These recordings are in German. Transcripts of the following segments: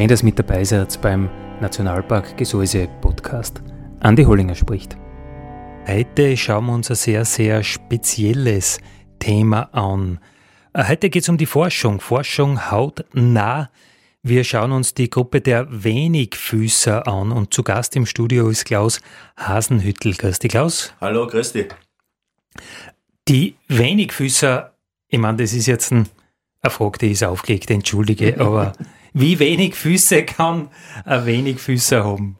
Schön, dass ihr mit dabei seid beim Nationalpark Gesäuse Podcast. Andi Hollinger spricht. Heute schauen wir uns ein sehr, sehr spezielles Thema an. Äh, heute geht es um die Forschung. Forschung hautnah. Wir schauen uns die Gruppe der Wenigfüßer an und zu Gast im Studio ist Klaus Hasenhüttel. Grüß dich, Klaus. Hallo, grüß dich. Die Wenigfüßer, ich meine, das ist jetzt ein, eine Frage, die ist aufgelegt, entschuldige, aber wie wenig Füße kann ein Wenigfüßer haben?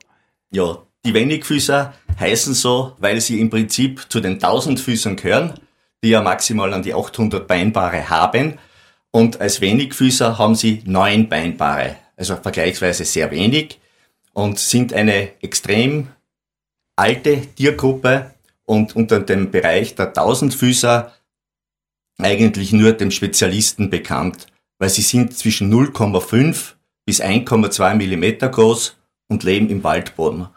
Ja, die Wenigfüßer heißen so, weil sie im Prinzip zu den Tausendfüßern gehören, die ja maximal an die 800 Beinpaare haben. Und als Wenigfüßer haben sie neun Beinpaare, also vergleichsweise sehr wenig und sind eine extrem alte Tiergruppe und unter dem Bereich der Tausendfüßer eigentlich nur dem Spezialisten bekannt weil sie sind zwischen 0,5 bis 1,2 Millimeter groß und leben im Waldboden.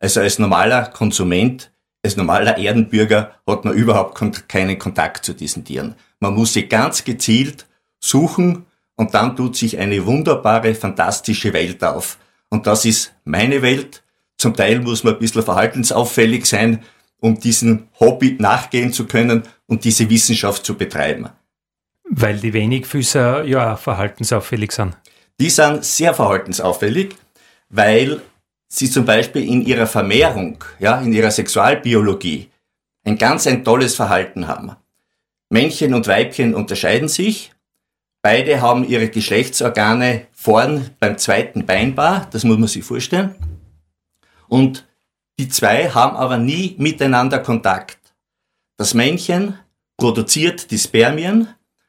Also als normaler Konsument, als normaler Erdenbürger hat man überhaupt keinen Kontakt zu diesen Tieren. Man muss sie ganz gezielt suchen und dann tut sich eine wunderbare, fantastische Welt auf. Und das ist meine Welt. Zum Teil muss man ein bisschen verhaltensauffällig sein, um diesem Hobby nachgehen zu können und diese Wissenschaft zu betreiben. Weil die Wenigfüßer ja verhaltensauffällig sind. Die sind sehr verhaltensauffällig, weil sie zum Beispiel in ihrer Vermehrung, ja, in ihrer Sexualbiologie ein ganz ein tolles Verhalten haben. Männchen und Weibchen unterscheiden sich. Beide haben ihre Geschlechtsorgane vorn beim zweiten Beinbar, das muss man sich vorstellen. Und die zwei haben aber nie miteinander Kontakt. Das Männchen produziert die Spermien,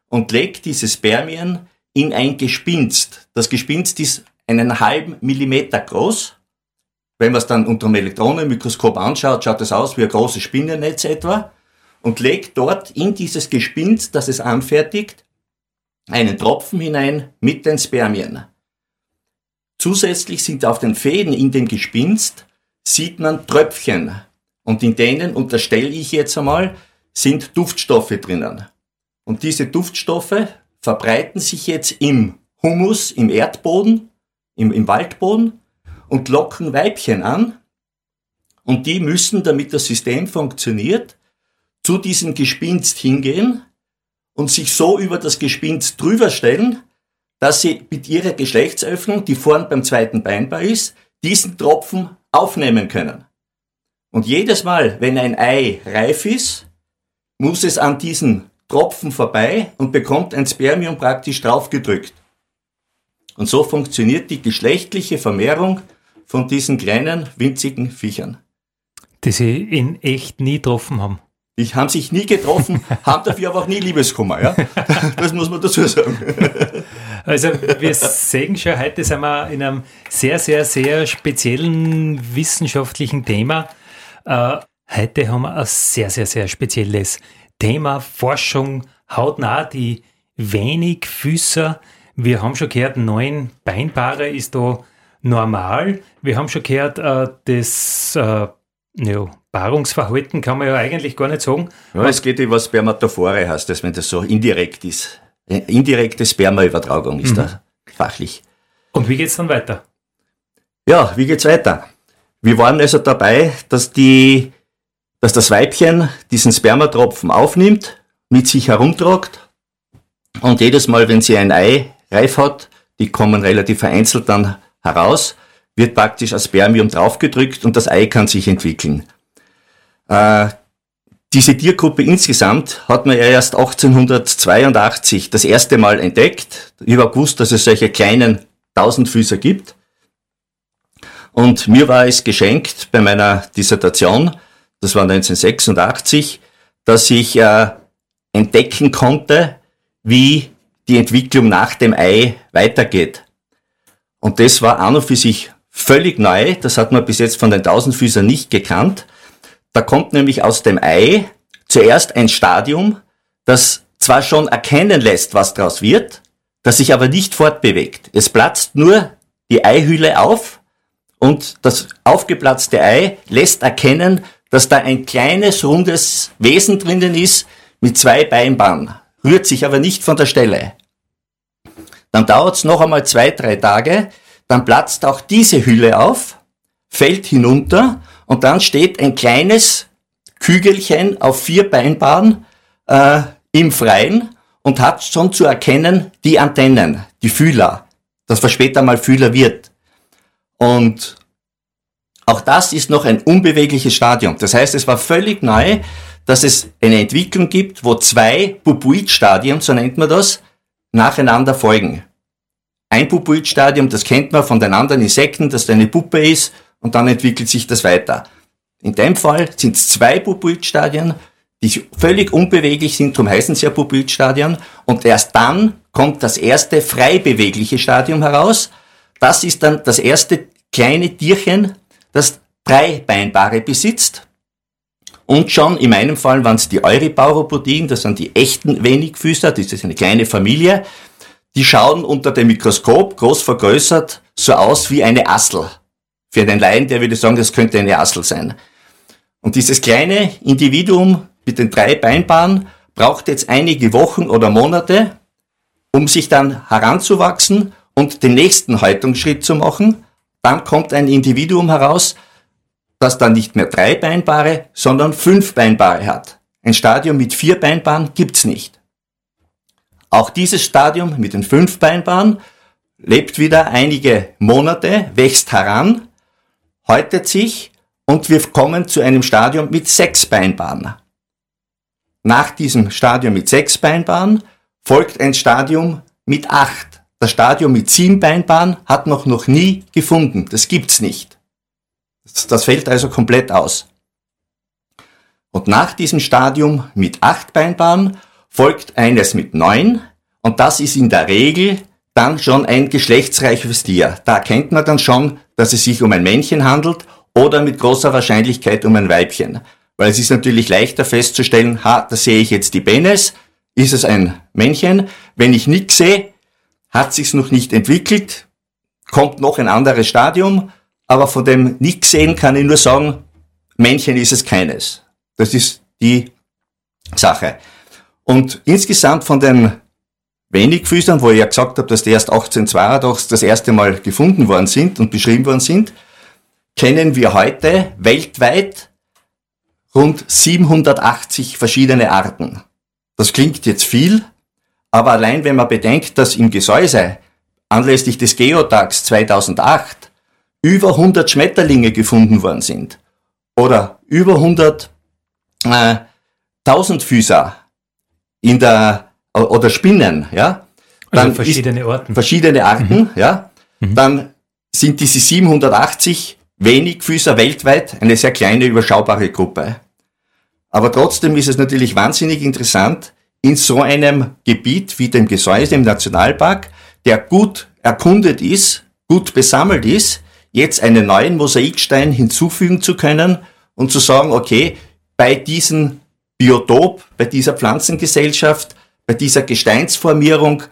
und legt diese Spermien in ein Gespinst. Das Gespinst ist einen halben Millimeter groß. Wenn man es dann unter dem Elektronenmikroskop anschaut, schaut es aus wie ein großes Spinnennetz etwa und legt dort in dieses Gespinst, das es anfertigt, einen Tropfen hinein mit den Spermien. Zusätzlich sind auf den Fäden in dem Gespinst, sieht man Tröpfchen. Und in denen, unterstelle ich jetzt einmal, sind Duftstoffe drinnen. Und diese Duftstoffe verbreiten sich jetzt im Humus, im Erdboden, im, im Waldboden und locken Weibchen an. Und die müssen, damit das System funktioniert, zu diesem Gespinst hingehen und sich so über das Gespinst drüber stellen, dass sie mit ihrer Geschlechtsöffnung, die vorn beim zweiten Beinbar ist, diesen Tropfen aufnehmen können. Und jedes Mal, wenn ein Ei reif ist, muss es an diesen Tropfen vorbei und bekommt ein Spermium praktisch draufgedrückt. Und so funktioniert die geschlechtliche Vermehrung von diesen kleinen, winzigen Viechern. Die sie in echt nie getroffen haben. Die haben sich nie getroffen, haben dafür aber auch nie Liebeskummer, ja? Das muss man dazu sagen. Also wir sehen schon, heute sind wir in einem sehr, sehr, sehr speziellen wissenschaftlichen Thema. Äh, heute haben wir ein sehr, sehr, sehr spezielles Thema Forschung hautnah, die wenig Füßer. Wir haben schon gehört, neun Beinpaare ist da normal. Wir haben schon gehört, äh, das äh, ja, Paarungsverhalten kann man ja eigentlich gar nicht sagen. Ja, es geht über Spermatophore, heißt das, wenn das so indirekt ist. Indirekte Spermaübertragung ist mhm. da fachlich. Und wie geht es dann weiter? Ja, wie geht's weiter? Wir waren also dabei, dass die dass das Weibchen diesen Spermatropfen aufnimmt, mit sich herumtragt und jedes Mal, wenn sie ein Ei reif hat, die kommen relativ vereinzelt dann heraus, wird praktisch ein Spermium draufgedrückt und das Ei kann sich entwickeln. Äh, diese Tiergruppe insgesamt hat man ja erst 1882 das erste Mal entdeckt. Ich habe gewusst, dass es solche kleinen Tausendfüßer gibt. Und mir war es geschenkt bei meiner Dissertation, das war 1986, dass ich äh, entdecken konnte, wie die Entwicklung nach dem Ei weitergeht. Und das war an und für sich völlig neu. Das hat man bis jetzt von den Tausendfüßern nicht gekannt. Da kommt nämlich aus dem Ei zuerst ein Stadium, das zwar schon erkennen lässt, was daraus wird, das sich aber nicht fortbewegt. Es platzt nur die Eihülle auf und das aufgeplatzte Ei lässt erkennen, dass da ein kleines, rundes Wesen drinnen ist mit zwei Beinbahnen, rührt sich aber nicht von der Stelle. Dann dauert es noch einmal zwei, drei Tage, dann platzt auch diese Hülle auf, fällt hinunter und dann steht ein kleines Kügelchen auf vier Beinbahnen äh, im Freien und hat schon zu erkennen die Antennen, die Fühler, das was später mal Fühler wird. Und auch das ist noch ein unbewegliches Stadium. Das heißt, es war völlig neu, dass es eine Entwicklung gibt, wo zwei Pupuit-Stadien, so nennt man das, nacheinander folgen. Ein Pupuit-Stadium, das kennt man von den anderen Insekten, dass da eine Puppe ist und dann entwickelt sich das weiter. In dem Fall sind es zwei Pupuit-Stadien, die völlig unbeweglich sind, darum heißen sie ja Pupuit-Stadien und erst dann kommt das erste frei bewegliche Stadium heraus. Das ist dann das erste kleine Tierchen, das drei Beinbare besitzt. Und schon in meinem Fall waren es die Euripauropodien, das sind die echten Wenigfüßer, das ist eine kleine Familie. Die schauen unter dem Mikroskop, groß vergrößert, so aus wie eine Assel. Für den Laien, der würde sagen, das könnte eine Assel sein. Und dieses kleine Individuum mit den drei Beinbaren braucht jetzt einige Wochen oder Monate, um sich dann heranzuwachsen und den nächsten Haltungsschritt zu machen dann kommt ein Individuum heraus, das dann nicht mehr drei Beinbare, sondern fünf Beinbare hat. Ein Stadium mit vier Beinbaren gibt's nicht. Auch dieses Stadium mit den fünf Beinbaren lebt wieder einige Monate, wächst heran, häutet sich und wir kommen zu einem Stadium mit sechs Beinbaren. Nach diesem Stadium mit sechs Beinbaren folgt ein Stadium mit acht das Stadium mit sieben Beinbahn hat noch noch nie gefunden. Das gibt's nicht. Das, fällt also komplett aus. Und nach diesem Stadium mit acht Beinbahn folgt eines mit neun und das ist in der Regel dann schon ein geschlechtsreiches Tier. Da erkennt man dann schon, dass es sich um ein Männchen handelt oder mit großer Wahrscheinlichkeit um ein Weibchen. Weil es ist natürlich leichter festzustellen, ha, da sehe ich jetzt die Penis, ist es ein Männchen. Wenn ich nichts sehe, hat sich's noch nicht entwickelt, kommt noch ein anderes Stadium, aber von dem nicht sehen kann ich nur sagen, Männchen ist es keines. Das ist die Sache. Und insgesamt von den Wenigfüßern, wo ich ja gesagt habe, dass die erst 1882 das erste Mal gefunden worden sind und beschrieben worden sind, kennen wir heute weltweit rund 780 verschiedene Arten. Das klingt jetzt viel, aber allein wenn man bedenkt, dass im Gesäuse anlässlich des Geotags 2008 über 100 Schmetterlinge gefunden worden sind oder über 100 äh, Tausendfüßer in der oder Spinnen, ja, also dann also verschiedene Arten. Verschiedene Arten, mhm. ja. Mhm. Dann sind diese 780 Wenigfüßer weltweit eine sehr kleine, überschaubare Gruppe. Aber trotzdem ist es natürlich wahnsinnig interessant, in so einem Gebiet wie dem Gesäuse im Nationalpark, der gut erkundet ist, gut besammelt ist, jetzt einen neuen Mosaikstein hinzufügen zu können und zu sagen, okay, bei diesem Biotop, bei dieser Pflanzengesellschaft, bei dieser Gesteinsformierung,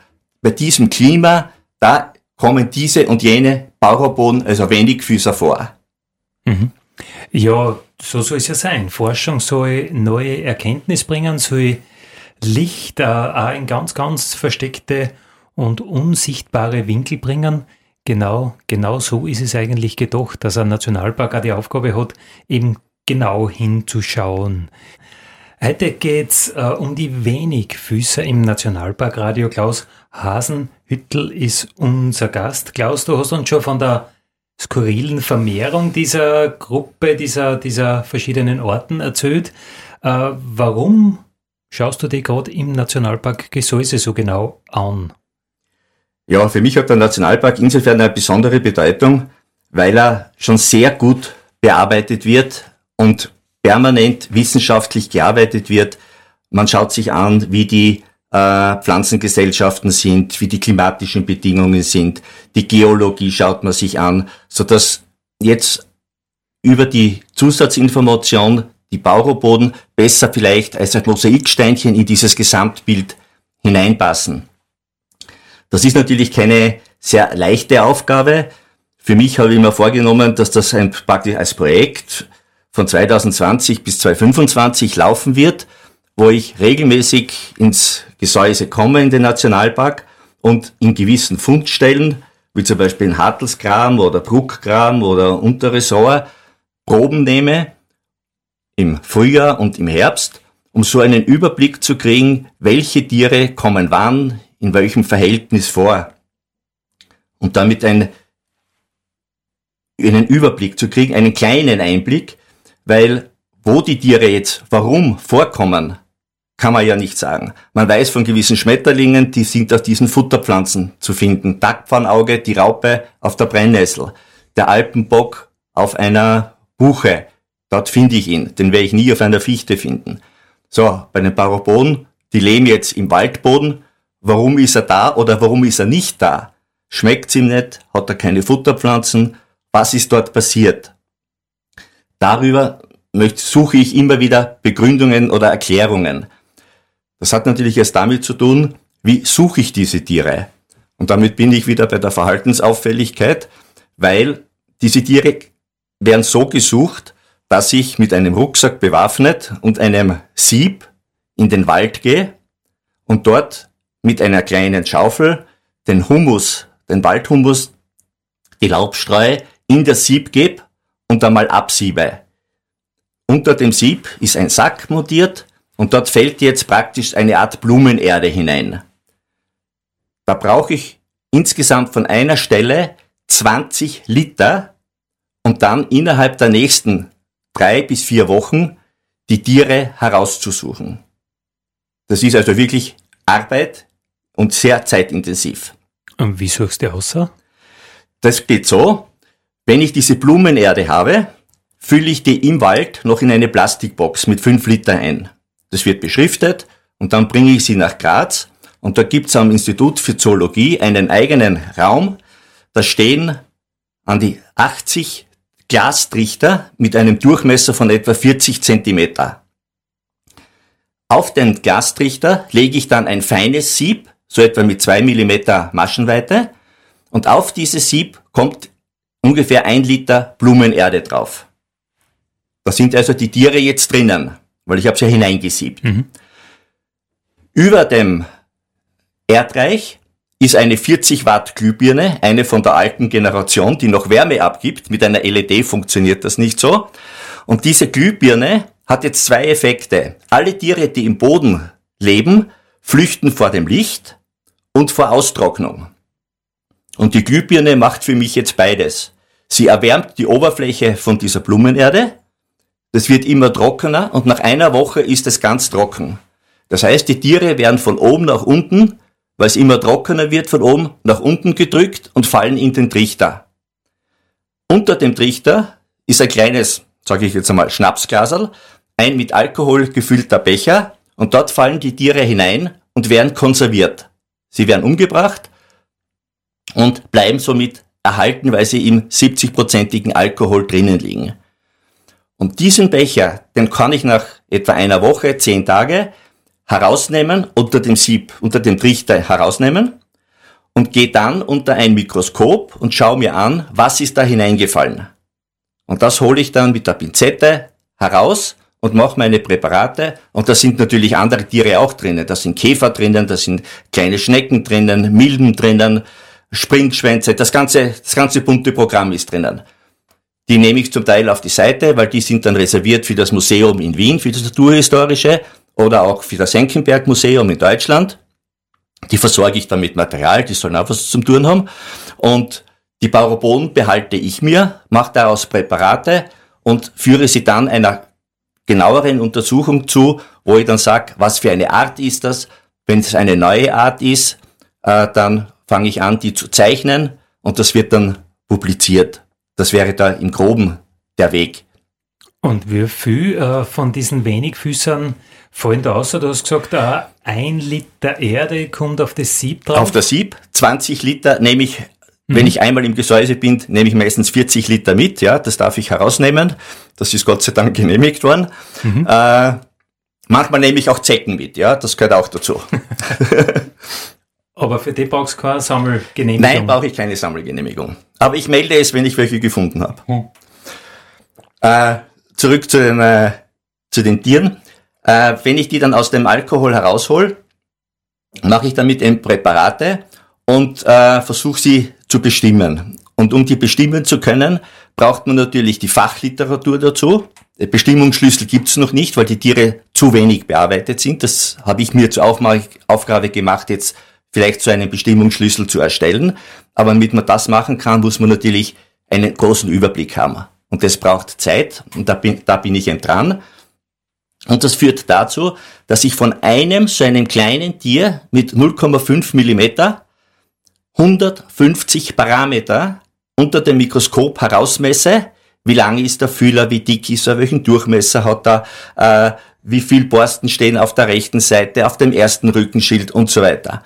bei diesem Klima, da kommen diese und jene Pauropoden, also Wenigfüßer vor. Mhm. Ja, so soll es ja sein. Forschung soll neue Erkenntnis bringen, soll Licht äh, in ganz, ganz versteckte und unsichtbare Winkel bringen. Genau, genau so ist es eigentlich gedacht, dass ein Nationalpark auch die Aufgabe hat, eben genau hinzuschauen. Heute geht's äh, um die Wenigfüßer im Nationalpark. Radio Klaus Hasenhüttel ist unser Gast. Klaus, du hast uns schon von der skurrilen Vermehrung dieser Gruppe, dieser, dieser verschiedenen Orten erzählt. Äh, warum schaust du dir gerade im Nationalpark Gesäuse so genau an? Ja, für mich hat der Nationalpark insofern eine besondere Bedeutung, weil er schon sehr gut bearbeitet wird und permanent wissenschaftlich gearbeitet wird. Man schaut sich an, wie die äh, Pflanzengesellschaften sind, wie die klimatischen Bedingungen sind, die Geologie schaut man sich an, so dass jetzt über die Zusatzinformation die Bauroboden besser vielleicht als ein Mosaiksteinchen in dieses Gesamtbild hineinpassen. Das ist natürlich keine sehr leichte Aufgabe. Für mich habe ich mir vorgenommen, dass das ein, praktisch als Projekt von 2020 bis 2025 laufen wird, wo ich regelmäßig ins Gesäuse komme in den Nationalpark und in gewissen Fundstellen, wie zum Beispiel in Hartelsgram oder Bruckgram oder Unterresort, Proben nehme im Frühjahr und im Herbst, um so einen Überblick zu kriegen, welche Tiere kommen wann, in welchem Verhältnis vor. Und damit ein, einen Überblick zu kriegen, einen kleinen Einblick, weil wo die Tiere jetzt warum vorkommen, kann man ja nicht sagen. Man weiß von gewissen Schmetterlingen, die sind auf diesen Futterpflanzen zu finden. Tagpfannauge, die Raupe auf der Brennnessel, der Alpenbock auf einer Buche. Dort finde ich ihn. Den werde ich nie auf einer Fichte finden. So, bei den Paraboden, die leben jetzt im Waldboden. Warum ist er da oder warum ist er nicht da? Schmeckt's ihm nicht? Hat er keine Futterpflanzen? Was ist dort passiert? Darüber suche ich immer wieder Begründungen oder Erklärungen. Das hat natürlich erst damit zu tun, wie suche ich diese Tiere? Und damit bin ich wieder bei der Verhaltensauffälligkeit, weil diese Tiere werden so gesucht, dass ich mit einem Rucksack bewaffnet und einem Sieb in den Wald gehe und dort mit einer kleinen Schaufel den Humus, den Waldhumus, die Laubstreue in das Sieb gebe und einmal absiebe. Unter dem Sieb ist ein Sack montiert und dort fällt jetzt praktisch eine Art Blumenerde hinein. Da brauche ich insgesamt von einer Stelle 20 Liter und dann innerhalb der nächsten drei bis vier Wochen die Tiere herauszusuchen. Das ist also wirklich Arbeit und sehr zeitintensiv. Und wie suchst du aus? Das geht so, wenn ich diese Blumenerde habe, fülle ich die im Wald noch in eine Plastikbox mit fünf Liter ein. Das wird beschriftet und dann bringe ich sie nach Graz und da gibt es am Institut für Zoologie einen eigenen Raum. Da stehen an die 80 Glastrichter mit einem Durchmesser von etwa 40 Zentimeter. Auf den Glastrichter lege ich dann ein feines Sieb, so etwa mit zwei Millimeter Maschenweite, und auf dieses Sieb kommt ungefähr ein Liter Blumenerde drauf. Da sind also die Tiere jetzt drinnen weil ich habe es ja hineingesiebt. Mhm. Über dem Erdreich ist eine 40 Watt Glühbirne, eine von der alten Generation, die noch Wärme abgibt. Mit einer LED funktioniert das nicht so. Und diese Glühbirne hat jetzt zwei Effekte. Alle Tiere, die im Boden leben, flüchten vor dem Licht und vor Austrocknung. Und die Glühbirne macht für mich jetzt beides. Sie erwärmt die Oberfläche von dieser Blumenerde das wird immer trockener und nach einer Woche ist es ganz trocken. Das heißt, die Tiere werden von oben nach unten, weil es immer trockener wird, von oben nach unten gedrückt und fallen in den Trichter. Unter dem Trichter ist ein kleines, sage ich jetzt einmal, Schnapsglasel, ein mit Alkohol gefüllter Becher und dort fallen die Tiere hinein und werden konserviert. Sie werden umgebracht und bleiben somit erhalten, weil sie im 70-prozentigen Alkohol drinnen liegen. Und diesen Becher, den kann ich nach etwa einer Woche, zehn Tage, herausnehmen, unter dem Sieb, unter dem Trichter herausnehmen und gehe dann unter ein Mikroskop und schaue mir an, was ist da hineingefallen. Und das hole ich dann mit der Pinzette heraus und mache meine Präparate. Und da sind natürlich andere Tiere auch drinnen. Da sind Käfer drinnen, da sind kleine Schnecken drinnen, Milben drinnen, Springschwänze, das ganze, das ganze bunte Programm ist drinnen. Die nehme ich zum Teil auf die Seite, weil die sind dann reserviert für das Museum in Wien, für das Naturhistorische oder auch für das Senckenberg Museum in Deutschland. Die versorge ich dann mit Material, die sollen auch was zum Tun haben. Und die Pauroboden behalte ich mir, mache daraus Präparate und führe sie dann einer genaueren Untersuchung zu, wo ich dann sage, was für eine Art ist das. Wenn es eine neue Art ist, äh, dann fange ich an, die zu zeichnen und das wird dann publiziert. Das wäre da im Groben der Weg. Und wie viel äh, von diesen Wenigfüßern fallen da aus? Du hast gesagt, ein Liter Erde kommt auf das Sieb drauf. Auf das Sieb, 20 Liter nehme ich, mhm. wenn ich einmal im Gesäuse bin, nehme ich meistens 40 Liter mit. Ja, das darf ich herausnehmen. Das ist Gott sei Dank genehmigt worden. Mhm. Äh, manchmal nehme ich auch Zecken mit. Ja, das gehört auch dazu. Aber für die brauchst du keine Sammelgenehmigung? Nein, brauche ich keine Sammelgenehmigung. Aber ich melde es, wenn ich welche gefunden habe. Hm. Äh, zurück zu den, äh, zu den Tieren. Äh, wenn ich die dann aus dem Alkohol heraushol, mache ich damit eben Präparate und äh, versuche sie zu bestimmen. Und um die bestimmen zu können, braucht man natürlich die Fachliteratur dazu. Bestimmungsschlüssel gibt's noch nicht, weil die Tiere zu wenig bearbeitet sind. Das habe ich mir zur Aufgabe gemacht, jetzt vielleicht so einen Bestimmungsschlüssel zu erstellen. Aber damit man das machen kann, muss man natürlich einen großen Überblick haben. Und das braucht Zeit und da bin, da bin ich eben dran. Und das führt dazu, dass ich von einem so einem kleinen Tier mit 0,5 Millimeter 150 Parameter unter dem Mikroskop herausmesse. Wie lang ist der Fühler, wie dick ist er, welchen Durchmesser hat er, äh, wie viel Borsten stehen auf der rechten Seite, auf dem ersten Rückenschild und so weiter.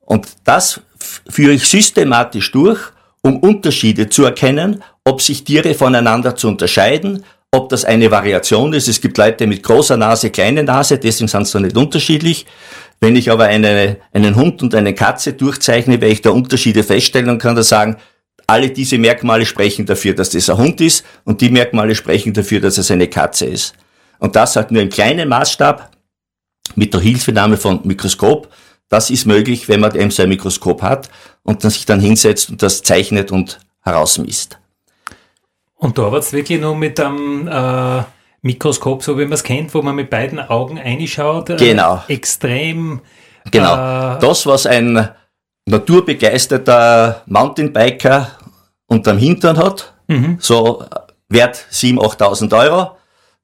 Und das führe ich systematisch durch, um Unterschiede zu erkennen, ob sich Tiere voneinander zu unterscheiden, ob das eine Variation ist. Es gibt Leute mit großer Nase, kleine Nase, deswegen sind sie nicht unterschiedlich. Wenn ich aber eine, einen Hund und eine Katze durchzeichne, werde ich da Unterschiede feststellen und kann da sagen, alle diese Merkmale sprechen dafür, dass das ein Hund ist und die Merkmale sprechen dafür, dass es eine Katze ist. Und das halt nur im kleinen Maßstab mit der Hilfenahme von Mikroskop das ist möglich, wenn man eben so ein Mikroskop hat und dann sich dann hinsetzt und das zeichnet und herausmisst. Und da es wirklich nur mit einem äh, Mikroskop, so wie man es kennt, wo man mit beiden Augen reinschaut. Äh, genau. Extrem. Genau. Äh, das, was ein naturbegeisterter Mountainbiker unterm Hintern hat, mhm. so wert 7.000, 8.000 Euro,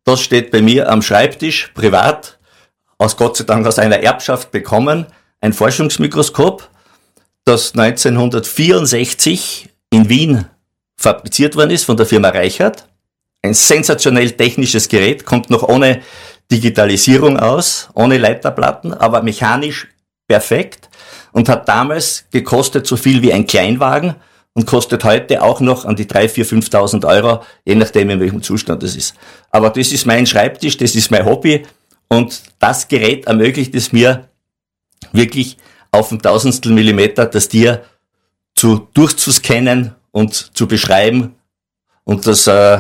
das steht bei mir am Schreibtisch, privat, aus Gott sei Dank aus einer Erbschaft bekommen ein Forschungsmikroskop, das 1964 in Wien fabriziert worden ist von der Firma Reichert. Ein sensationell technisches Gerät, kommt noch ohne Digitalisierung aus, ohne Leiterplatten, aber mechanisch perfekt und hat damals gekostet so viel wie ein Kleinwagen und kostet heute auch noch an die 3.000, 4.000, 5.000 Euro, je nachdem in welchem Zustand es ist. Aber das ist mein Schreibtisch, das ist mein Hobby und das Gerät ermöglicht es mir, wirklich auf ein Tausendstel Millimeter das Tier zu durchzuscannen und zu beschreiben. Und das äh,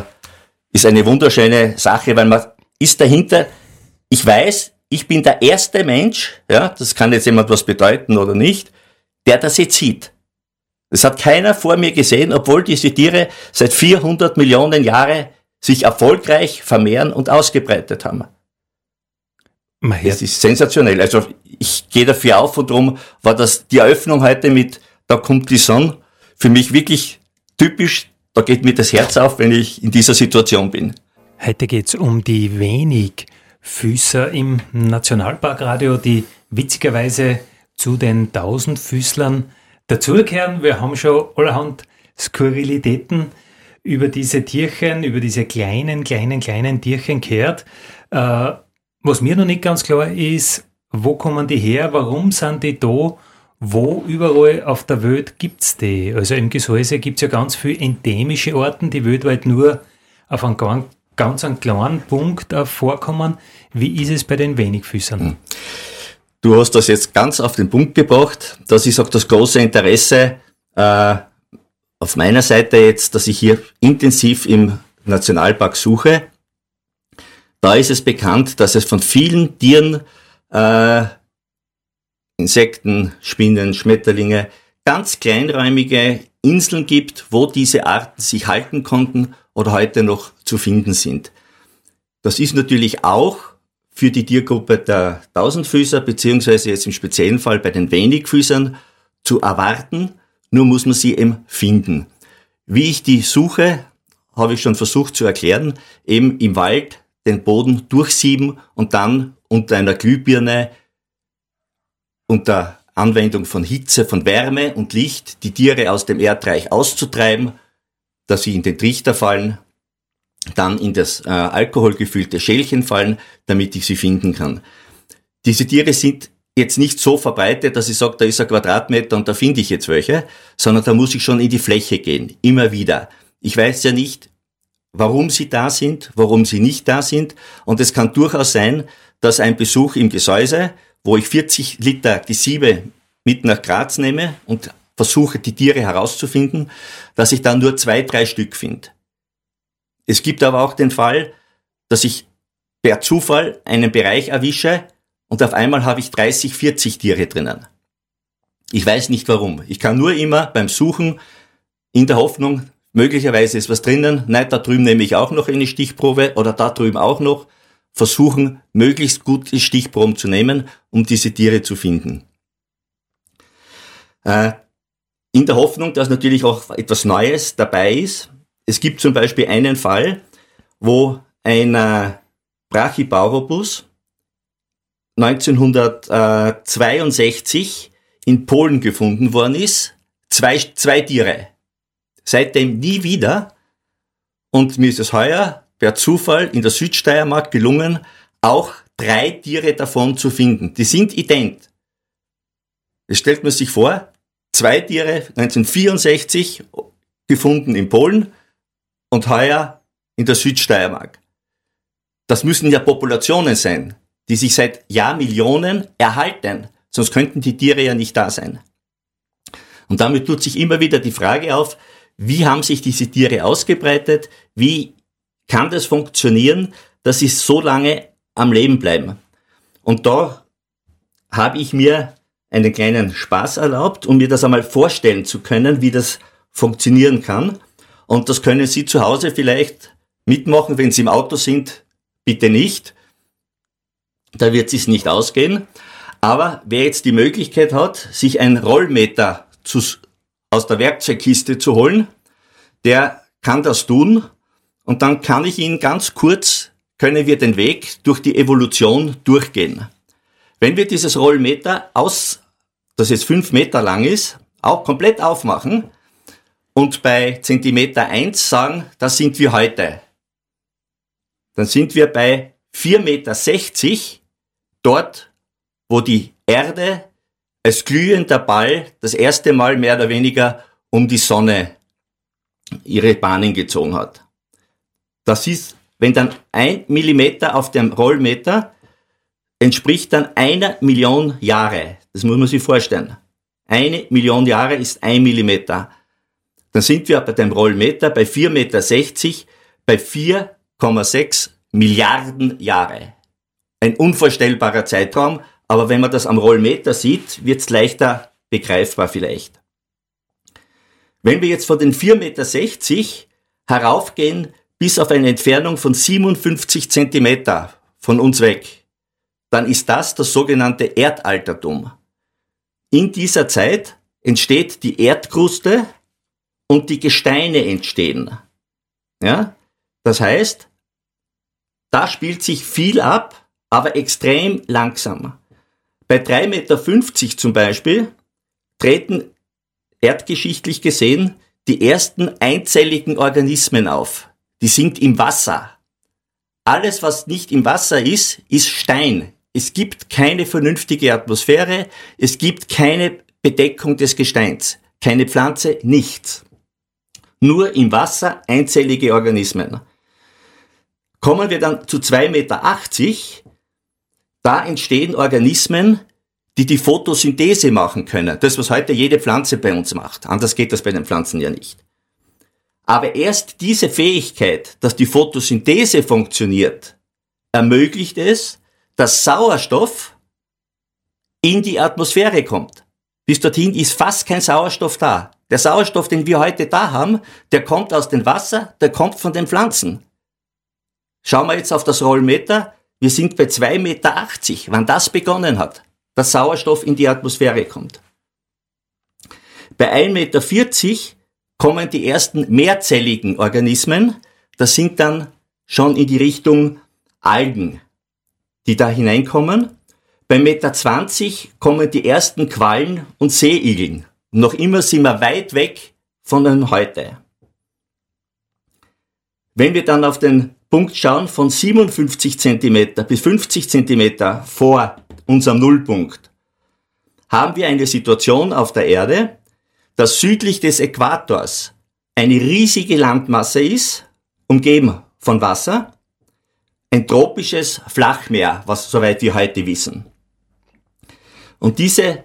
ist eine wunderschöne Sache, weil man ist dahinter, ich weiß, ich bin der erste Mensch, ja, das kann jetzt jemand was bedeuten oder nicht, der das jetzt sieht. Das hat keiner vor mir gesehen, obwohl diese Tiere seit 400 Millionen Jahren sich erfolgreich vermehren und ausgebreitet haben. Es ist sensationell. Also ich gehe dafür auf und darum war das die Eröffnung heute mit Da kommt die Sonne für mich wirklich typisch. Da geht mir das Herz auf, wenn ich in dieser Situation bin. Heute geht es um die wenig Füßer im Nationalparkradio, die witzigerweise zu den Tausendfüßlern dazugehören. Wir haben schon allerhand Skurrilitäten über diese Tierchen, über diese kleinen, kleinen, kleinen Tierchen gehört. Äh, was mir noch nicht ganz klar ist, wo kommen die her, warum sind die da, wo überall auf der Welt gibt es die? Also im Gesäuse gibt es ja ganz viele endemische Orten, die weltweit nur auf einem ganz, ganz einen kleinen Punkt vorkommen. Wie ist es bei den Wenigfüßern? Hm. Du hast das jetzt ganz auf den Punkt gebracht. Das ist auch das große Interesse äh, auf meiner Seite jetzt, dass ich hier intensiv im Nationalpark suche. Da ist es bekannt, dass es von vielen Tieren, äh, Insekten, Spinnen, Schmetterlinge, ganz kleinräumige Inseln gibt, wo diese Arten sich halten konnten oder heute noch zu finden sind. Das ist natürlich auch für die Tiergruppe der Tausendfüßer, beziehungsweise jetzt im speziellen Fall bei den Wenigfüßern, zu erwarten, nur muss man sie eben finden. Wie ich die suche, habe ich schon versucht zu erklären, eben im Wald den Boden durchsieben und dann unter einer Glühbirne unter Anwendung von Hitze, von Wärme und Licht die Tiere aus dem Erdreich auszutreiben, dass sie in den Trichter fallen, dann in das äh, alkoholgefüllte Schälchen fallen, damit ich sie finden kann. Diese Tiere sind jetzt nicht so verbreitet, dass ich sage, da ist ein Quadratmeter und da finde ich jetzt welche, sondern da muss ich schon in die Fläche gehen, immer wieder. Ich weiß ja nicht, warum sie da sind, warum sie nicht da sind und es kann durchaus sein, dass ein Besuch im Gesäuse, wo ich 40 Liter Gesiebe mit nach Graz nehme und versuche, die Tiere herauszufinden, dass ich dann nur zwei, drei Stück finde. Es gibt aber auch den Fall, dass ich per Zufall einen Bereich erwische und auf einmal habe ich 30, 40 Tiere drinnen. Ich weiß nicht warum. Ich kann nur immer beim Suchen in der Hoffnung, möglicherweise ist was drinnen, nein, da drüben nehme ich auch noch eine Stichprobe oder da drüben auch noch, versuchen, möglichst gute Stichproben zu nehmen, um diese Tiere zu finden. Äh, in der Hoffnung, dass natürlich auch etwas Neues dabei ist. Es gibt zum Beispiel einen Fall, wo ein äh, Brachybaurobus 1962 in Polen gefunden worden ist. Zwei, zwei Tiere. Seitdem nie wieder. Und mir ist es heuer per Zufall in der Südsteiermark gelungen, auch drei Tiere davon zu finden. Die sind ident. Das stellt man sich vor, zwei Tiere 1964 gefunden in Polen und heuer in der Südsteiermark. Das müssen ja Populationen sein, die sich seit Jahrmillionen erhalten, sonst könnten die Tiere ja nicht da sein. Und damit tut sich immer wieder die Frage auf, wie haben sich diese Tiere ausgebreitet, wie kann das funktionieren, dass sie so lange am Leben bleiben. Und da habe ich mir einen kleinen Spaß erlaubt, um mir das einmal vorstellen zu können, wie das funktionieren kann. Und das können Sie zu Hause vielleicht mitmachen, wenn Sie im Auto sind, bitte nicht. Da wird es nicht ausgehen. Aber wer jetzt die Möglichkeit hat, sich ein Rollmeter zu, aus der Werkzeugkiste zu holen, der kann das tun. Und dann kann ich Ihnen ganz kurz, können wir den Weg durch die Evolution durchgehen. Wenn wir dieses Rollmeter aus das jetzt fünf Meter lang ist, auch komplett aufmachen und bei Zentimeter eins sagen, das sind wir heute. Dann sind wir bei 4,60 Meter dort, wo die Erde als glühender Ball das erste Mal mehr oder weniger um die Sonne ihre Bahnen gezogen hat. Das ist, wenn dann ein Millimeter auf dem Rollmeter entspricht dann einer Million Jahre. Das muss man sich vorstellen. Eine Million Jahre ist ein Millimeter. Dann sind wir bei dem Rollmeter bei 4,60 Meter bei 4,6 Milliarden Jahre. Ein unvorstellbarer Zeitraum, aber wenn man das am Rollmeter sieht, wird es leichter begreifbar vielleicht. Wenn wir jetzt von den 4,60 Meter heraufgehen bis auf eine Entfernung von 57 Zentimeter von uns weg, dann ist das das sogenannte Erdaltertum. In dieser Zeit entsteht die Erdkruste und die Gesteine entstehen. Ja? Das heißt, da spielt sich viel ab, aber extrem langsam. Bei 3,50 Meter zum Beispiel treten erdgeschichtlich gesehen die ersten einzelligen Organismen auf. Die sind im Wasser. Alles, was nicht im Wasser ist, ist Stein, es gibt keine vernünftige Atmosphäre, es gibt keine Bedeckung des Gesteins, keine Pflanze, nichts. Nur im Wasser einzellige Organismen. Kommen wir dann zu 2,80 Meter, da entstehen Organismen, die die Photosynthese machen können. Das, was heute jede Pflanze bei uns macht. Anders geht das bei den Pflanzen ja nicht. Aber erst diese Fähigkeit, dass die Photosynthese funktioniert, ermöglicht es, dass Sauerstoff in die Atmosphäre kommt. Bis dorthin ist fast kein Sauerstoff da. Der Sauerstoff, den wir heute da haben, der kommt aus dem Wasser, der kommt von den Pflanzen. Schauen wir jetzt auf das Rollmeter. Wir sind bei 2,80 Meter, wann das begonnen hat, dass Sauerstoff in die Atmosphäre kommt. Bei 1,40 Meter kommen die ersten mehrzelligen Organismen. Das sind dann schon in die Richtung Algen die da hineinkommen. Bei Meter 20 kommen die ersten Quallen und Seeigeln. Noch immer sind wir weit weg von dem heute. Wenn wir dann auf den Punkt schauen von 57 Zentimeter bis 50 Zentimeter vor unserem Nullpunkt, haben wir eine Situation auf der Erde, dass südlich des Äquators eine riesige Landmasse ist, umgeben von Wasser, ein tropisches Flachmeer, was soweit wir heute wissen. Und diese,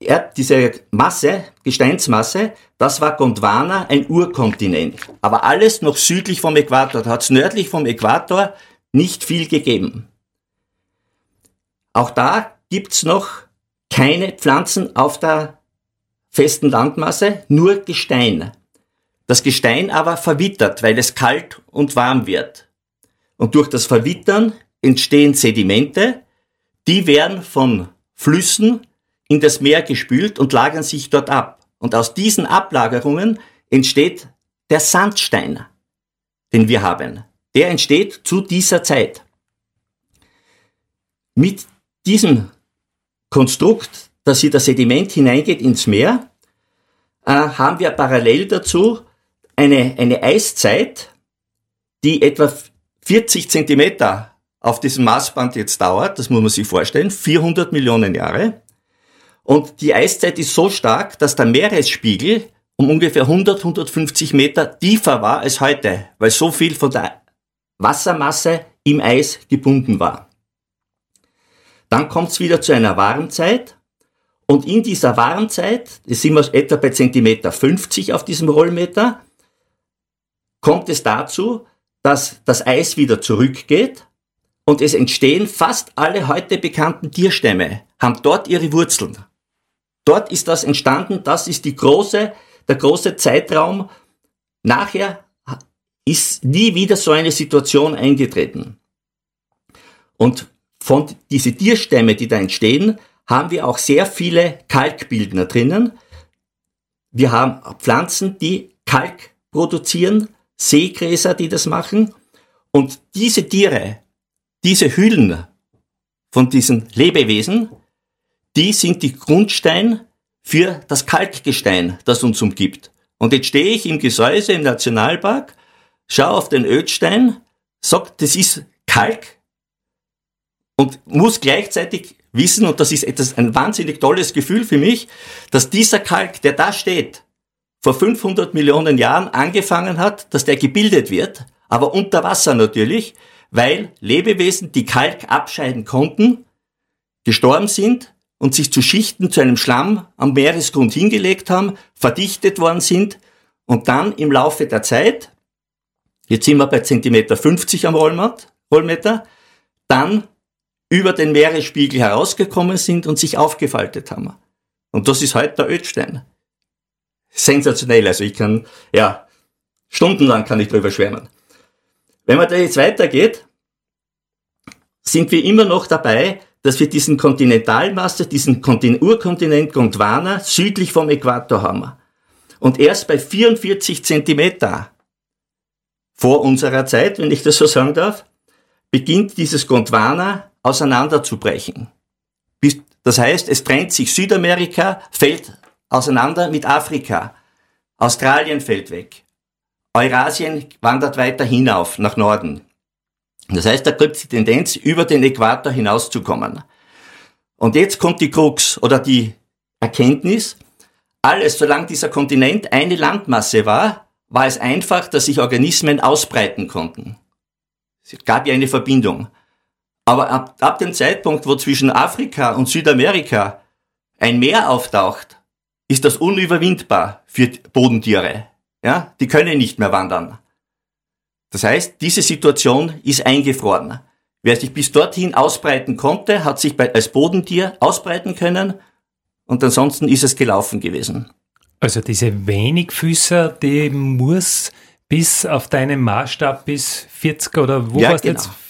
Erd, diese Masse, Gesteinsmasse, das war Gondwana, ein Urkontinent. Aber alles noch südlich vom Äquator. Da hat es nördlich vom Äquator nicht viel gegeben. Auch da gibt's noch keine Pflanzen auf der festen Landmasse, nur Gestein. Das Gestein aber verwittert, weil es kalt und warm wird. Und durch das Verwittern entstehen Sedimente, die werden von Flüssen in das Meer gespült und lagern sich dort ab. Und aus diesen Ablagerungen entsteht der Sandstein, den wir haben. Der entsteht zu dieser Zeit. Mit diesem Konstrukt, dass hier das Sediment hineingeht ins Meer, äh, haben wir parallel dazu eine, eine Eiszeit, die etwa 40 Zentimeter auf diesem Maßband jetzt dauert, das muss man sich vorstellen, 400 Millionen Jahre. Und die Eiszeit ist so stark, dass der Meeresspiegel um ungefähr 100, 150 Meter tiefer war als heute, weil so viel von der Wassermasse im Eis gebunden war. Dann kommt es wieder zu einer Warmzeit. Und in dieser Warmzeit, das sind wir etwa bei Zentimeter 50 auf diesem Rollmeter, kommt es dazu, dass das Eis wieder zurückgeht und es entstehen fast alle heute bekannten Tierstämme, haben dort ihre Wurzeln. Dort ist das entstanden, das ist die große, der große Zeitraum. Nachher ist nie wieder so eine Situation eingetreten. Und von diese Tierstämme, die da entstehen, haben wir auch sehr viele Kalkbildner drinnen. Wir haben Pflanzen, die Kalk produzieren, Seegräser, die das machen. Und diese Tiere, diese Hüllen von diesen Lebewesen, die sind die Grundstein für das Kalkgestein, das uns umgibt. Und jetzt stehe ich im Gesäuse im Nationalpark, schaue auf den Ödstein, sag, das ist Kalk und muss gleichzeitig wissen, und das ist etwas, ein wahnsinnig tolles Gefühl für mich, dass dieser Kalk, der da steht, vor 500 Millionen Jahren angefangen hat, dass der gebildet wird, aber unter Wasser natürlich, weil Lebewesen, die Kalk abscheiden konnten, gestorben sind und sich zu Schichten zu einem Schlamm am Meeresgrund hingelegt haben, verdichtet worden sind und dann im Laufe der Zeit, jetzt sind wir bei Zentimeter 50 am Rollmeter, dann über den Meeresspiegel herausgekommen sind und sich aufgefaltet haben. Und das ist heute der Ödstein sensationell. Also ich kann, ja, stundenlang kann ich drüber schwärmen. Wenn man da jetzt weitergeht, sind wir immer noch dabei, dass wir diesen Kontinentalmaster, diesen Urkontinent Gondwana südlich vom Äquator haben. Und erst bei 44 Zentimeter vor unserer Zeit, wenn ich das so sagen darf, beginnt dieses Gondwana auseinanderzubrechen. Das heißt, es trennt sich Südamerika, fällt auseinander mit Afrika. Australien fällt weg. Eurasien wandert weiter hinauf, nach Norden. Das heißt, da gibt es die Tendenz, über den Äquator hinauszukommen. Und jetzt kommt die Krux oder die Erkenntnis, alles, solange dieser Kontinent eine Landmasse war, war es einfach, dass sich Organismen ausbreiten konnten. Es gab ja eine Verbindung. Aber ab, ab dem Zeitpunkt, wo zwischen Afrika und Südamerika ein Meer auftaucht, ist das unüberwindbar für Bodentiere. Ja, die können nicht mehr wandern. Das heißt, diese Situation ist eingefroren. Wer sich bis dorthin ausbreiten konnte, hat sich als Bodentier ausbreiten können und ansonsten ist es gelaufen gewesen. Also diese Wenigfüßer, die muss bis auf deinen Maßstab bis 40 oder wo ja, warst genau. jetzt?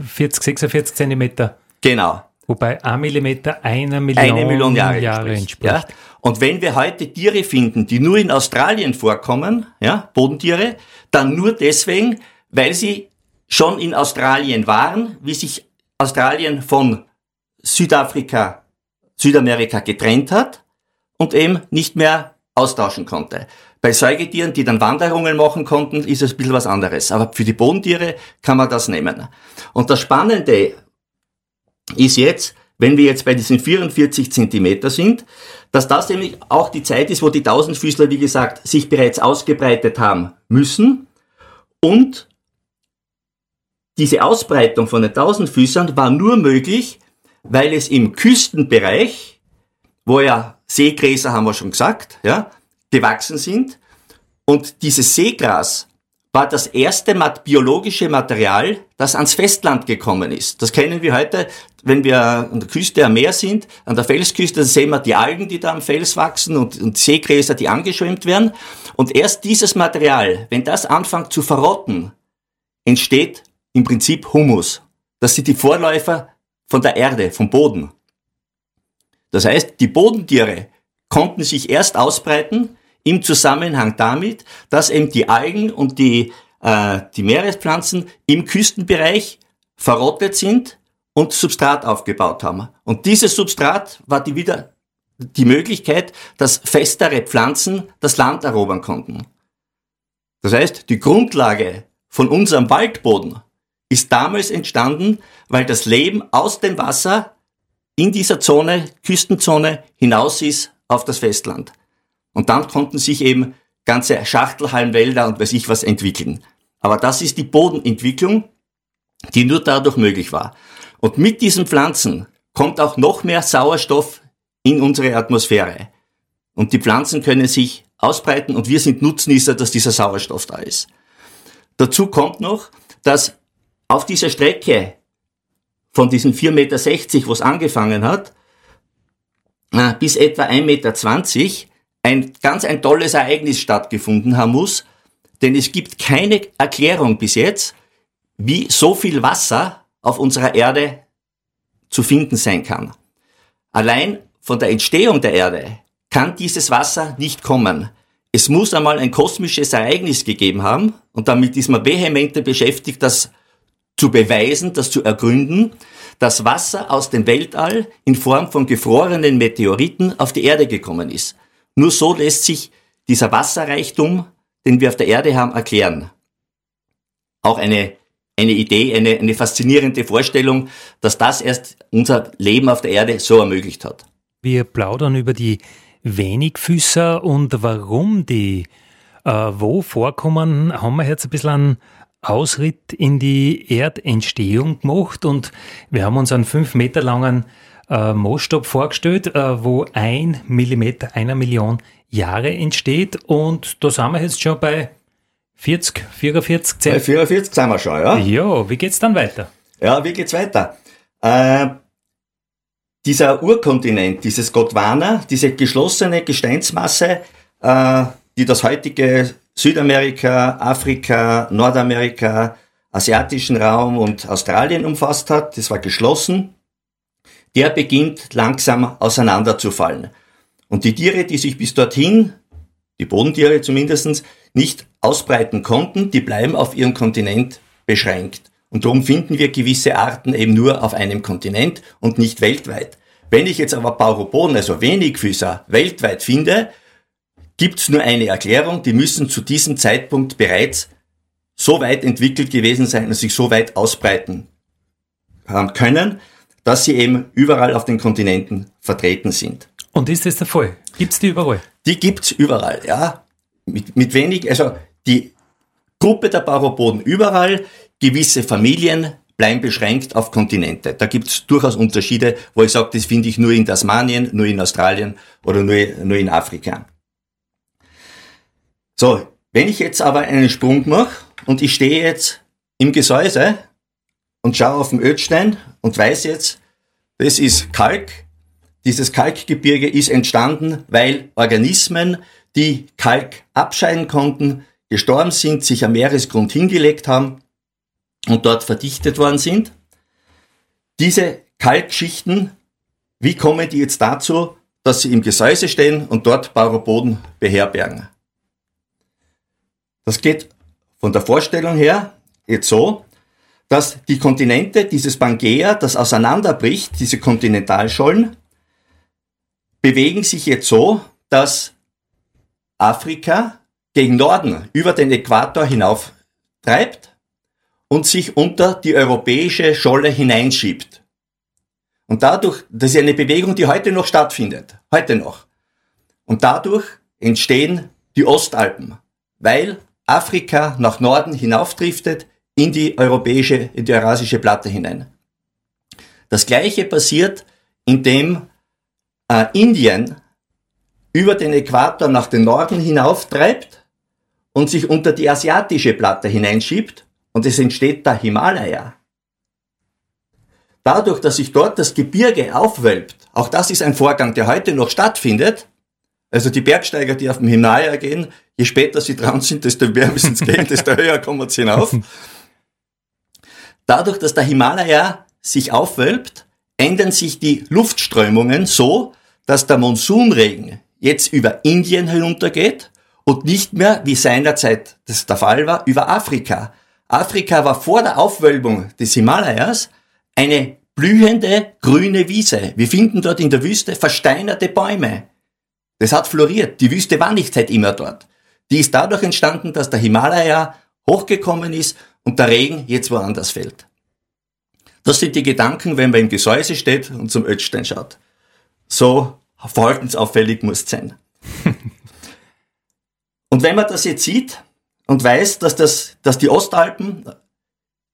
40, 46 Zentimeter. Genau. Wobei ein Millimeter einer Million, eine Million Jahre, Jahre entspricht. Ja? Und wenn wir heute Tiere finden, die nur in Australien vorkommen, ja, Bodentiere, dann nur deswegen, weil sie schon in Australien waren, wie sich Australien von Südafrika, Südamerika getrennt hat und eben nicht mehr austauschen konnte. Bei Säugetieren, die dann Wanderungen machen konnten, ist es ein bisschen was anderes. Aber für die Bodentiere kann man das nehmen. Und das Spannende ist jetzt, wenn wir jetzt bei diesen 44 Zentimeter sind, dass das nämlich auch die Zeit ist, wo die Tausendfüßler, wie gesagt, sich bereits ausgebreitet haben müssen. Und diese Ausbreitung von den Tausendfüßern war nur möglich, weil es im Küstenbereich, wo ja Seegräser, haben wir schon gesagt, ja, gewachsen sind. Und dieses Seegras war das erste biologische Material, das ans Festland gekommen ist. Das kennen wir heute, wenn wir an der Küste am Meer sind, an der Felsküste, dann sehen wir die Algen, die da am Fels wachsen und, und Seegräser, die angeschwemmt werden. Und erst dieses Material, wenn das anfängt zu verrotten, entsteht im Prinzip Humus. Das sind die Vorläufer von der Erde, vom Boden. Das heißt, die Bodentiere konnten sich erst ausbreiten im Zusammenhang damit, dass eben die Algen und die, äh, die Meerespflanzen im Küstenbereich verrottet sind und Substrat aufgebaut haben. Und dieses Substrat war die wieder die Möglichkeit, dass festere Pflanzen das Land erobern konnten. Das heißt, die Grundlage von unserem Waldboden ist damals entstanden, weil das Leben aus dem Wasser in dieser Zone, Küstenzone, hinaus ist auf das Festland. Und dann konnten sich eben ganze Schachtelhalmwälder und weiß ich was entwickeln. Aber das ist die Bodenentwicklung, die nur dadurch möglich war. Und mit diesen Pflanzen kommt auch noch mehr Sauerstoff in unsere Atmosphäre. Und die Pflanzen können sich ausbreiten und wir sind Nutznießer, dass dieser Sauerstoff da ist. Dazu kommt noch, dass auf dieser Strecke von diesen 4,60 Meter, wo es angefangen hat, bis etwa 1,20 Meter ein ganz ein tolles Ereignis stattgefunden haben muss, denn es gibt keine Erklärung bis jetzt, wie so viel Wasser auf unserer Erde zu finden sein kann. Allein von der Entstehung der Erde kann dieses Wasser nicht kommen. Es muss einmal ein kosmisches Ereignis gegeben haben und damit ist man vehementer beschäftigt, das zu beweisen, das zu ergründen, dass Wasser aus dem Weltall in Form von gefrorenen Meteoriten auf die Erde gekommen ist. Nur so lässt sich dieser Wasserreichtum, den wir auf der Erde haben, erklären. Auch eine, eine Idee, eine, eine faszinierende Vorstellung, dass das erst unser Leben auf der Erde so ermöglicht hat. Wir plaudern über die Wenigfüßer und warum die äh, wo vorkommen, haben wir jetzt ein bisschen einen Ausritt in die Erdentstehung gemacht und wir haben uns einen fünf Meter langen äh, Maßstab vorgestellt, äh, wo ein Millimeter einer Million Jahre entsteht und da sind wir jetzt schon bei 40, 44, 10. Bei 44 sind wir schon, ja. Ja, wie geht's dann weiter? Ja, wie geht's weiter? Äh, dieser Urkontinent, dieses Gondwana, diese geschlossene Gesteinsmasse, äh, die das heutige Südamerika, Afrika, Nordamerika, asiatischen Raum und Australien umfasst hat, das war geschlossen, der beginnt langsam auseinanderzufallen. Und die Tiere, die sich bis dorthin, die Bodentiere zumindestens nicht ausbreiten konnten, die bleiben auf ihrem Kontinent beschränkt. Und darum finden wir gewisse Arten eben nur auf einem Kontinent und nicht weltweit. Wenn ich jetzt aber Pauropoden, also Wenigfüßer, weltweit finde, gibt es nur eine Erklärung, die müssen zu diesem Zeitpunkt bereits so weit entwickelt gewesen sein und sich so weit ausbreiten können, dass sie eben überall auf den Kontinenten vertreten sind. Und ist das der Fall? Gibt es die überall? Die gibt's überall, ja. Mit, mit wenig, also die Gruppe der Pauropoden überall, gewisse Familien bleiben beschränkt auf Kontinente. Da gibt's durchaus Unterschiede, wo ich sage, das finde ich nur in Tasmanien, nur in Australien oder nur, nur in Afrika. So, wenn ich jetzt aber einen Sprung mache und ich stehe jetzt im Gesäuse und schaue auf den Ödstein und weiß jetzt, das ist Kalk. Dieses Kalkgebirge ist entstanden, weil Organismen, die Kalk abscheiden konnten, gestorben sind, sich am Meeresgrund hingelegt haben und dort verdichtet worden sind. Diese Kalkschichten, wie kommen die jetzt dazu, dass sie im Gesäuse stehen und dort Pauropoden beherbergen? Das geht von der Vorstellung her jetzt so, dass die Kontinente, dieses Pangea, das auseinanderbricht, diese Kontinentalschollen, bewegen sich jetzt so, dass Afrika gegen Norden über den Äquator hinauf treibt und sich unter die europäische Scholle hineinschiebt. Und dadurch, das ist eine Bewegung, die heute noch stattfindet, heute noch. Und dadurch entstehen die Ostalpen, weil Afrika nach Norden hinaufdriftet in die europäische, in die eurasische Platte hinein. Das gleiche passiert, indem äh, Indien über den Äquator nach den Norden hinauftreibt und sich unter die asiatische Platte hineinschiebt und es entsteht der Himalaya. Dadurch, dass sich dort das Gebirge aufwölbt, auch das ist ein Vorgang, der heute noch stattfindet, also die Bergsteiger, die auf dem Himalaya gehen, je später sie dran sind, desto mehr müssen sie gehen, desto höher kommen sie hinauf. Dadurch, dass der Himalaya sich aufwölbt, ändern sich die Luftströmungen so, dass der Monsunregen jetzt über Indien hinuntergeht und nicht mehr, wie seinerzeit das der Fall war, über Afrika. Afrika war vor der Aufwölbung des Himalayas eine blühende grüne Wiese. Wir finden dort in der Wüste versteinerte Bäume. Das hat floriert. Die Wüste war nicht seit immer dort. Die ist dadurch entstanden, dass der Himalaya hochgekommen ist und der Regen jetzt woanders fällt. Das sind die Gedanken, wenn man im Gesäuse steht und zum Ötstein schaut. So verhaltensauffällig muss es sein. und wenn man das jetzt sieht und weiß, dass, das, dass die Ostalpen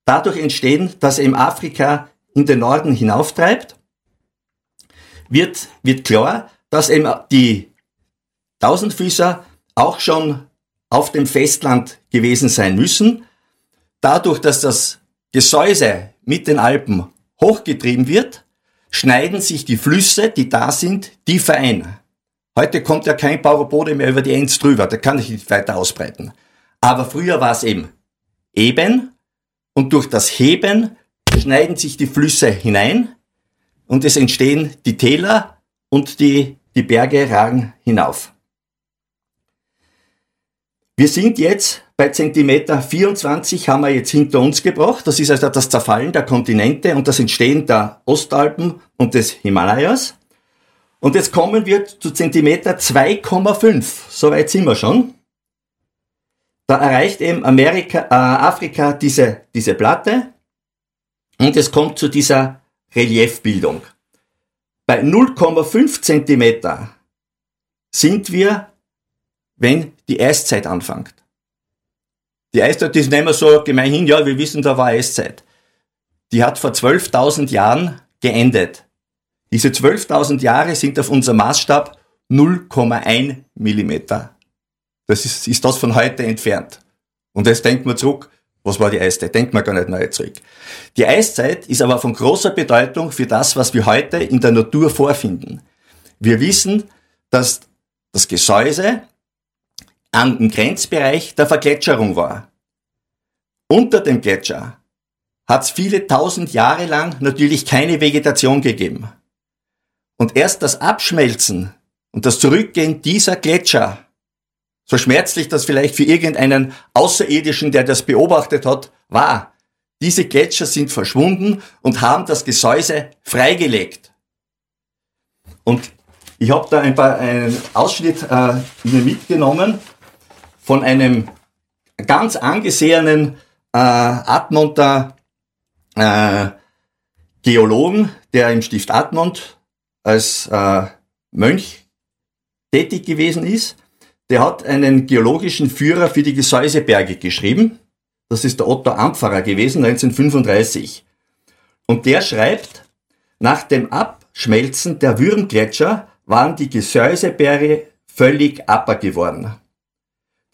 dadurch entstehen, dass eben Afrika in den Norden hinauftreibt, wird, wird klar, dass eben die Tausendfüßer auch schon auf dem Festland gewesen sein müssen. Dadurch, dass das Gesäuse mit den Alpen hochgetrieben wird, schneiden sich die Flüsse, die da sind, tiefer ein. Heute kommt ja kein Bauerbode mehr über die Enz drüber, da kann ich nicht weiter ausbreiten. Aber früher war es eben eben und durch das Heben schneiden sich die Flüsse hinein und es entstehen die Täler und die, die Berge ragen hinauf. Wir sind jetzt bei Zentimeter 24 haben wir jetzt hinter uns gebracht. Das ist also das Zerfallen der Kontinente und das Entstehen der Ostalpen und des Himalayas. Und jetzt kommen wir zu Zentimeter 2,5. Soweit sind wir schon. Da erreicht eben Amerika, äh, Afrika diese, diese Platte und es kommt zu dieser Reliefbildung. Bei 0,5 Zentimeter sind wir wenn die Eiszeit anfängt. Die Eiszeit, das nehmen wir so gemeinhin, ja, wir wissen, da war Eiszeit. Die hat vor 12.000 Jahren geendet. Diese 12.000 Jahre sind auf unserem Maßstab 0,1 Millimeter. Das ist, ist das von heute entfernt. Und jetzt denkt man zurück, was war die Eiszeit? Denkt man gar nicht neu zurück. Die Eiszeit ist aber von großer Bedeutung für das, was wir heute in der Natur vorfinden. Wir wissen, dass das Gesäuse an dem Grenzbereich der Vergletscherung war. Unter dem Gletscher hat es viele tausend Jahre lang natürlich keine Vegetation gegeben. Und erst das Abschmelzen und das Zurückgehen dieser Gletscher, so schmerzlich das vielleicht für irgendeinen Außerirdischen, der das beobachtet hat, war, diese Gletscher sind verschwunden und haben das Gesäuse freigelegt. Und ich habe da ein paar, einen Ausschnitt äh, mitgenommen von einem ganz angesehenen äh, Admonter äh, Geologen, der im Stift Admont als äh, Mönch tätig gewesen ist. Der hat einen geologischen Führer für die Gesäuseberge geschrieben. Das ist der Otto Ampferer gewesen, 1935. Und der schreibt, nach dem Abschmelzen der Würmgletscher waren die Gesäuseberge völlig apper geworden.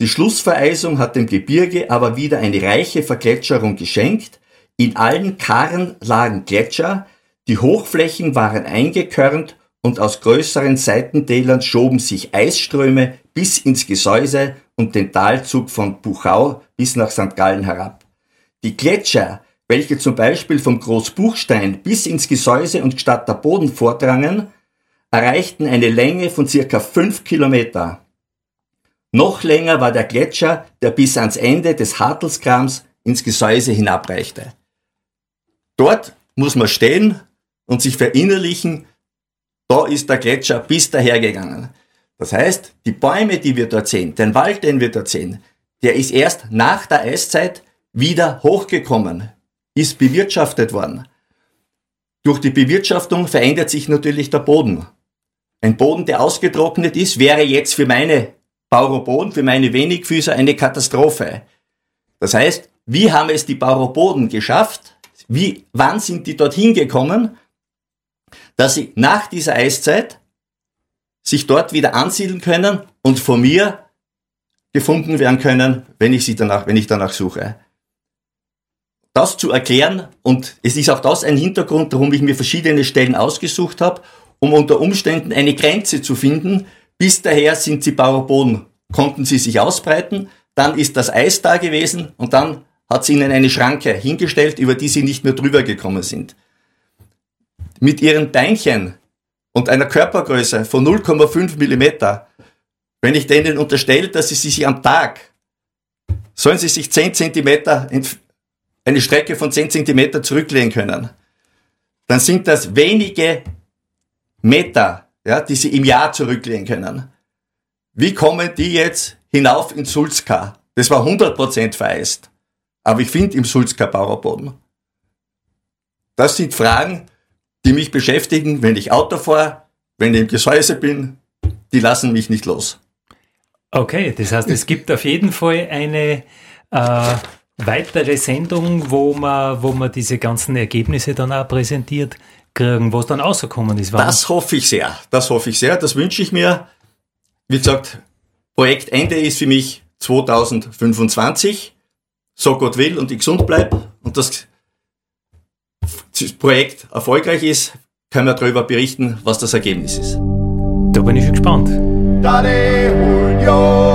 Die Schlussvereisung hat dem Gebirge aber wieder eine reiche Vergletscherung geschenkt. In allen Karren lagen Gletscher, die Hochflächen waren eingekörnt und aus größeren Seitentälern schoben sich Eisströme bis ins Gesäuse und den Talzug von Buchau bis nach St. Gallen herab. Die Gletscher, welche zum Beispiel vom Großbuchstein bis ins Gesäuse und Gstatter Boden vordrangen, erreichten eine Länge von circa fünf Kilometer. Noch länger war der Gletscher, der bis ans Ende des Hartelsgrams ins Gesäuse hinabreichte. Dort muss man stehen und sich verinnerlichen, da ist der Gletscher bis dahergegangen. Das heißt, die Bäume, die wir dort sehen, den Wald, den wir dort sehen, der ist erst nach der Eiszeit wieder hochgekommen, ist bewirtschaftet worden. Durch die Bewirtschaftung verändert sich natürlich der Boden. Ein Boden, der ausgetrocknet ist, wäre jetzt für meine Pauropoden, für meine Wenigfüßer eine Katastrophe. Das heißt, wie haben es die Pauropoden geschafft? Wie, wann sind die dorthin gekommen, dass sie nach dieser Eiszeit sich dort wieder ansiedeln können und von mir gefunden werden können, wenn ich sie danach, wenn ich danach suche. Das zu erklären und es ist auch das ein Hintergrund, warum ich mir verschiedene Stellen ausgesucht habe, um unter Umständen eine Grenze zu finden. Bis daher sind sie Bauerboden, konnten sie sich ausbreiten, dann ist das Eis da gewesen und dann hat sie ihnen eine Schranke hingestellt, über die sie nicht mehr drüber gekommen sind. Mit ihren Beinchen und einer Körpergröße von 0,5 Millimeter, wenn ich denen unterstelle, dass sie sich am Tag, sollen sie sich 10 Zentimeter, eine Strecke von 10 Zentimeter zurücklegen können, dann sind das wenige Meter, ja, die sie im Jahr zurücklegen können. Wie kommen die jetzt hinauf in Sulzka? Das war 100% vereist. Aber ich finde im Sulzka Bauerboden. Das sind Fragen, die mich beschäftigen, wenn ich Auto fahre, wenn ich im Gesäuse bin. Die lassen mich nicht los. Okay, das heißt, es gibt auf jeden Fall eine äh, weitere Sendung, wo man, wo man diese ganzen Ergebnisse dann auch präsentiert kriegen, was dann rausgekommen ist. Das hoffe ich sehr. Das hoffe ich sehr. Das wünsche ich mir. Wie gesagt, Projektende ist für mich 2025. So Gott will und ich gesund bleibe und das Projekt erfolgreich ist, können wir darüber berichten, was das Ergebnis ist. Da bin ich schon gespannt. Dale, Julio.